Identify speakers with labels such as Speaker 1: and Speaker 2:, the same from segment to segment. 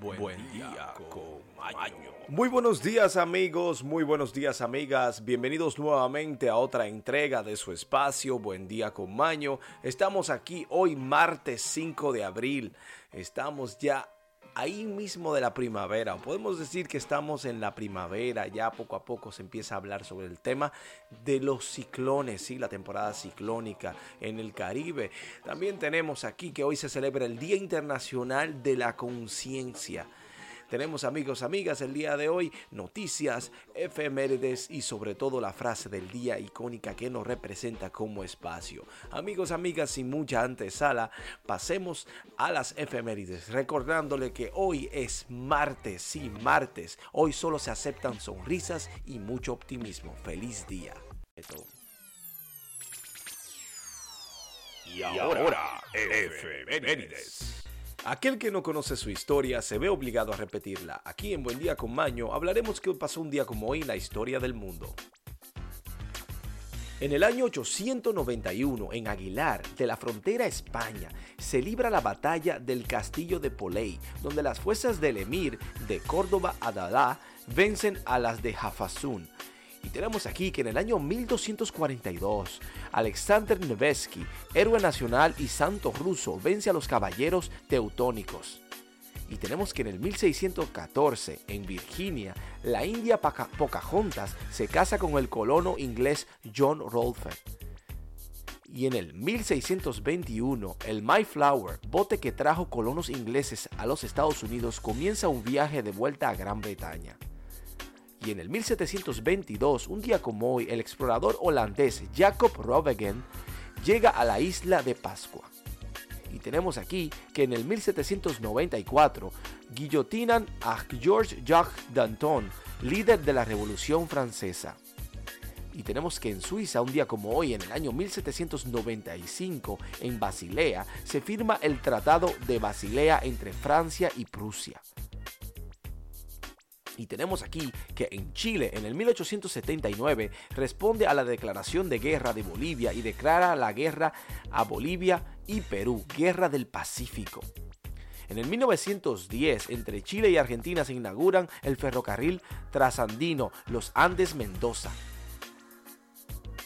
Speaker 1: Buen, día, con Maño. Muy buenos días amigos, muy buenos días amigas, bienvenidos nuevamente a otra entrega de su espacio Buen día con Maño. Estamos aquí hoy martes 5 de abril, estamos ya ahí mismo de la primavera. Podemos decir que estamos en la primavera, ya poco a poco se empieza a hablar sobre el tema de los ciclones, ¿sí? la temporada ciclónica en el Caribe. También tenemos aquí que hoy se celebra el Día Internacional de la Conciencia. Tenemos amigos, amigas, el día de hoy noticias, efemérides y sobre todo la frase del día icónica que nos representa como espacio. Amigos, amigas, sin mucha antesala, pasemos a las efemérides, recordándole que hoy es martes, sí, martes. Hoy solo se aceptan sonrisas y mucho optimismo. Feliz día. Y ahora, efemérides. Aquel que no conoce su historia se ve obligado a repetirla. Aquí en Buen Día con Maño hablaremos qué pasó un día como hoy en la historia del mundo. En el año 891, en Aguilar, de la frontera España, se libra la batalla del castillo de Polei, donde las fuerzas del emir de Córdoba Adalá vencen a las de Hafazún, y tenemos aquí que en el año 1242, Alexander Nevsky, héroe nacional y santo ruso, vence a los caballeros teutónicos. Y tenemos que en el 1614, en Virginia, la India Pocahontas se casa con el colono inglés John Rolfe. Y en el 1621, el Mayflower, bote que trajo colonos ingleses a los Estados Unidos, comienza un viaje de vuelta a Gran Bretaña. Y en el 1722, un día como hoy, el explorador holandés Jacob Rovegen llega a la isla de Pascua. Y tenemos aquí que en el 1794 guillotinan a Georges Jacques Danton, líder de la Revolución Francesa. Y tenemos que en Suiza, un día como hoy, en el año 1795, en Basilea, se firma el Tratado de Basilea entre Francia y Prusia. Y tenemos aquí que en Chile, en el 1879, responde a la declaración de guerra de Bolivia y declara la guerra a Bolivia y Perú, Guerra del Pacífico. En el 1910, entre Chile y Argentina se inauguran el ferrocarril trasandino Los Andes Mendoza.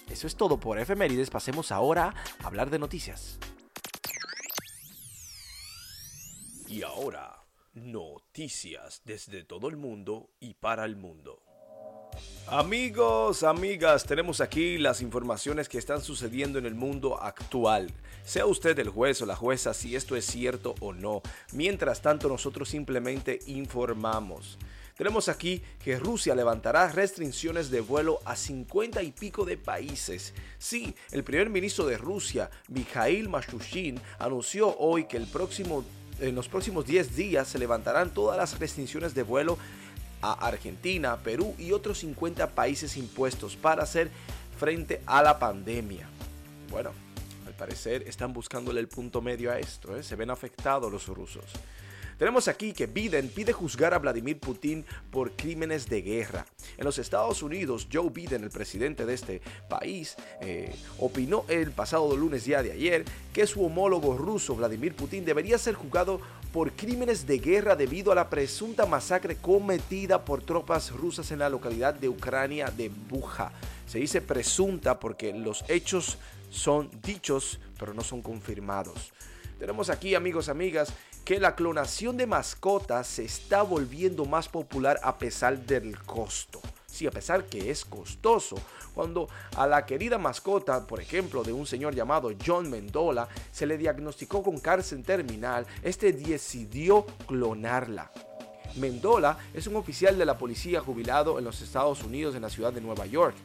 Speaker 1: Eso es todo por efemérides, pasemos ahora a hablar de noticias. Y ahora Noticias desde todo el mundo y para el mundo. Amigos, amigas, tenemos aquí las informaciones que están sucediendo en el mundo actual. Sea usted el juez o la jueza si esto es cierto o no. Mientras tanto, nosotros simplemente informamos. Tenemos aquí que Rusia levantará restricciones de vuelo a 50 y pico de países. Sí, el primer ministro de Rusia, Mikhail Mashushin, anunció hoy que el próximo en los próximos 10 días se levantarán todas las restricciones de vuelo a Argentina, Perú y otros 50 países impuestos para hacer frente a la pandemia. Bueno, al parecer están buscándole el punto medio a esto, ¿eh? se ven afectados los rusos. Tenemos aquí que Biden pide juzgar a Vladimir Putin por crímenes de guerra. En los Estados Unidos, Joe Biden, el presidente de este país, eh, opinó el pasado lunes día de ayer que su homólogo ruso, Vladimir Putin, debería ser juzgado por crímenes de guerra debido a la presunta masacre cometida por tropas rusas en la localidad de Ucrania de Buja. Se dice presunta porque los hechos son dichos, pero no son confirmados. Tenemos aquí, amigos, amigas, que la clonación de mascotas se está volviendo más popular a pesar del costo. Sí, a pesar que es costoso. Cuando a la querida mascota, por ejemplo, de un señor llamado John Mendola, se le diagnosticó con cárcel terminal, este decidió clonarla. Mendola es un oficial de la policía jubilado en los Estados Unidos en la ciudad de Nueva York.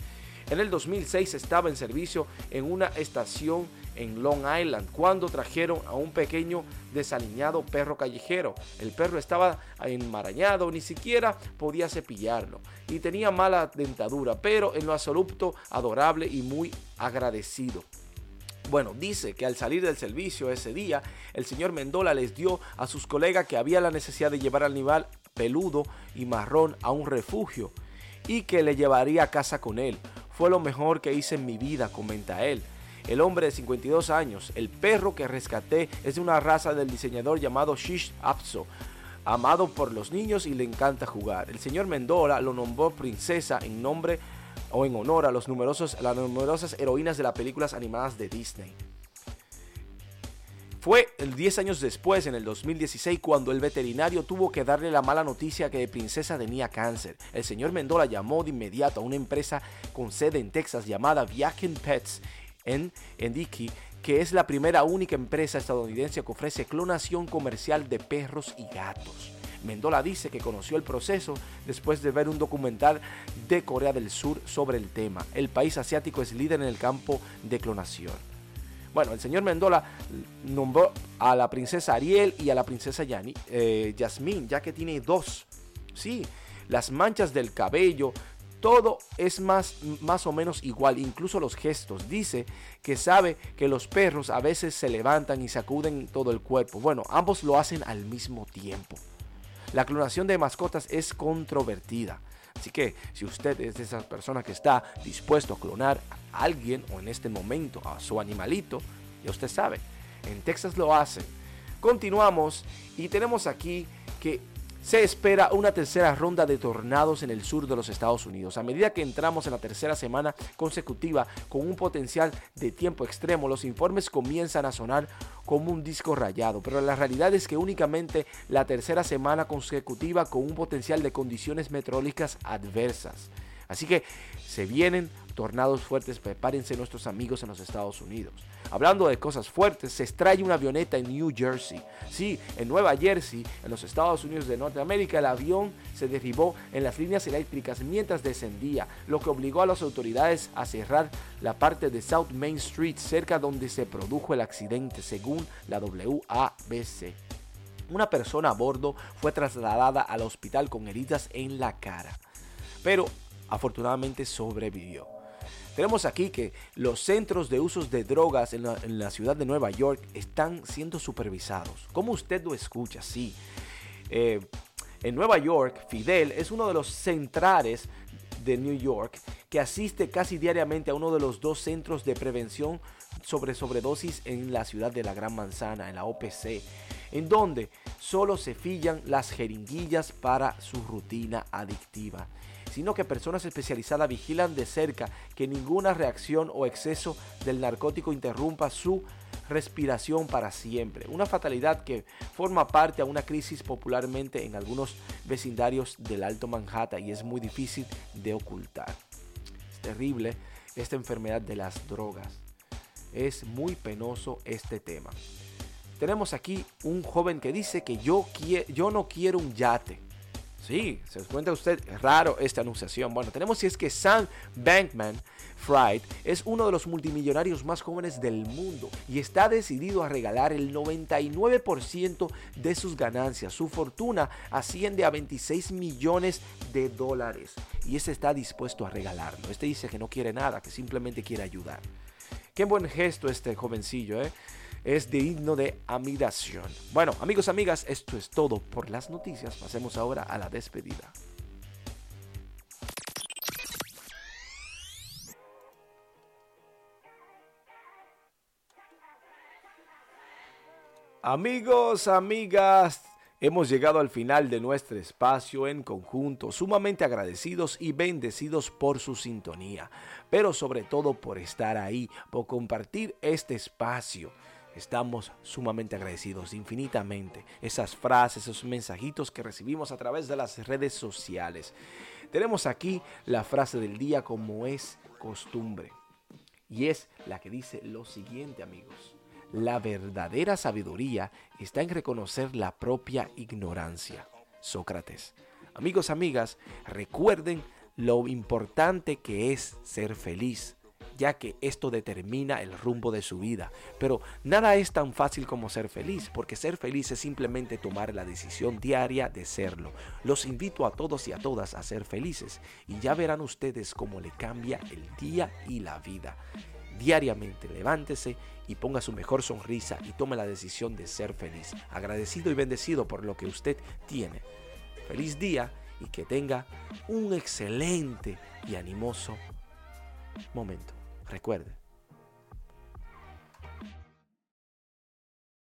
Speaker 1: En el 2006 estaba en servicio en una estación en Long Island cuando trajeron a un pequeño desaliñado perro callejero. El perro estaba enmarañado, ni siquiera podía cepillarlo y tenía mala dentadura, pero en lo absoluto adorable y muy agradecido. Bueno, dice que al salir del servicio ese día, el señor Mendola les dio a sus colegas que había la necesidad de llevar al animal peludo y marrón a un refugio y que le llevaría a casa con él. Fue lo mejor que hice en mi vida, comenta él. El hombre de 52 años, el perro que rescaté es de una raza del diseñador llamado Shish Apso. amado por los niños y le encanta jugar. El señor Mendola lo nombró princesa en nombre o en honor a los numerosos, las numerosas heroínas de las películas animadas de Disney. Fue el 10 años después, en el 2016, cuando el veterinario tuvo que darle la mala noticia que de princesa tenía cáncer. El señor Mendola llamó de inmediato a una empresa con sede en Texas llamada Viakin Pets en, que es la primera única empresa estadounidense que ofrece clonación comercial de perros y gatos. Mendola dice que conoció el proceso después de ver un documental de Corea del Sur sobre el tema. El país asiático es líder en el campo de clonación. Bueno, el señor Mendola nombró a la princesa Ariel y a la princesa Yani, eh, Yasmín, ya que tiene dos. Sí, las manchas del cabello, todo es más, más o menos igual, incluso los gestos. Dice que sabe que los perros a veces se levantan y sacuden todo el cuerpo. Bueno, ambos lo hacen al mismo tiempo. La clonación de mascotas es controvertida. Así que si usted es de esas personas que está dispuesto a clonar a alguien o en este momento a su animalito, ya usted sabe, en Texas lo hacen. Continuamos y tenemos aquí que se espera una tercera ronda de tornados en el sur de los Estados Unidos. A medida que entramos en la tercera semana consecutiva con un potencial de tiempo extremo, los informes comienzan a sonar como un disco rayado, pero la realidad es que únicamente la tercera semana consecutiva con un potencial de condiciones meteorológicas adversas. Así que se vienen tornados fuertes, prepárense nuestros amigos en los Estados Unidos. Hablando de cosas fuertes, se extrae una avioneta en New Jersey. Sí, en Nueva Jersey, en los Estados Unidos de Norteamérica, el avión se derribó en las líneas eléctricas mientras descendía, lo que obligó a las autoridades a cerrar la parte de South Main Street, cerca donde se produjo el accidente, según la WABC. Una persona a bordo fue trasladada al hospital con heridas en la cara, pero afortunadamente sobrevivió. Tenemos aquí que los centros de usos de drogas en la, ciudad de Nueva York están siendo supervisados. Como usted lo escucha, sí. Eh, en Nueva York, Fidel es uno de los centrales de New York que asiste casi diariamente a uno de los dos centros de prevención sobre sobredosis en la ciudad de la Gran Manzana, en la OPC, en donde solo se fillan las jeringuillas para su rutina adictiva sino que personas especializadas vigilan de cerca que ninguna reacción o exceso del narcótico interrumpa su respiración para siempre. Una fatalidad que forma parte a una crisis popularmente en algunos vecindarios del Alto Manhattan y es muy difícil de ocultar. Es terrible esta enfermedad de las drogas. Es muy penoso este tema. Tenemos aquí un joven que dice que yo, yo no quiero un yate. Sí, se cuenta usted raro esta anunciación. Bueno, tenemos si es que Sam Bankman Fried es uno de los multimillonarios más jóvenes del mundo y está decidido a regalar el 99% de sus ganancias. Su fortuna asciende a 26 millones de dólares y este está dispuesto a regalarlo. Este dice que no quiere nada, que simplemente quiere ayudar. Qué buen gesto este jovencillo, ¿eh? Es digno de admiración. Bueno, amigos, amigas, esto es todo por las noticias. Pasemos ahora a la despedida. Amigos, amigas, hemos llegado al final de nuestro espacio en conjunto, sumamente agradecidos y bendecidos por su sintonía, pero sobre todo por estar ahí, por compartir este espacio. Estamos sumamente agradecidos, infinitamente. Esas frases, esos mensajitos que recibimos a través de las redes sociales. Tenemos aquí la frase del día como es costumbre. Y es la que dice lo siguiente, amigos. La verdadera sabiduría está en reconocer la propia ignorancia. Sócrates. Amigos, amigas, recuerden lo importante que es ser feliz ya que esto determina el rumbo de su vida. Pero nada es tan fácil como ser feliz, porque ser feliz es simplemente tomar la decisión diaria de serlo. Los invito a todos y a todas a ser felices y ya verán ustedes cómo le cambia el día y la vida. Diariamente levántese y ponga su mejor sonrisa y tome la decisión de ser feliz, agradecido y bendecido por lo que usted tiene. Feliz día y que tenga un excelente y animoso momento. Recuerde,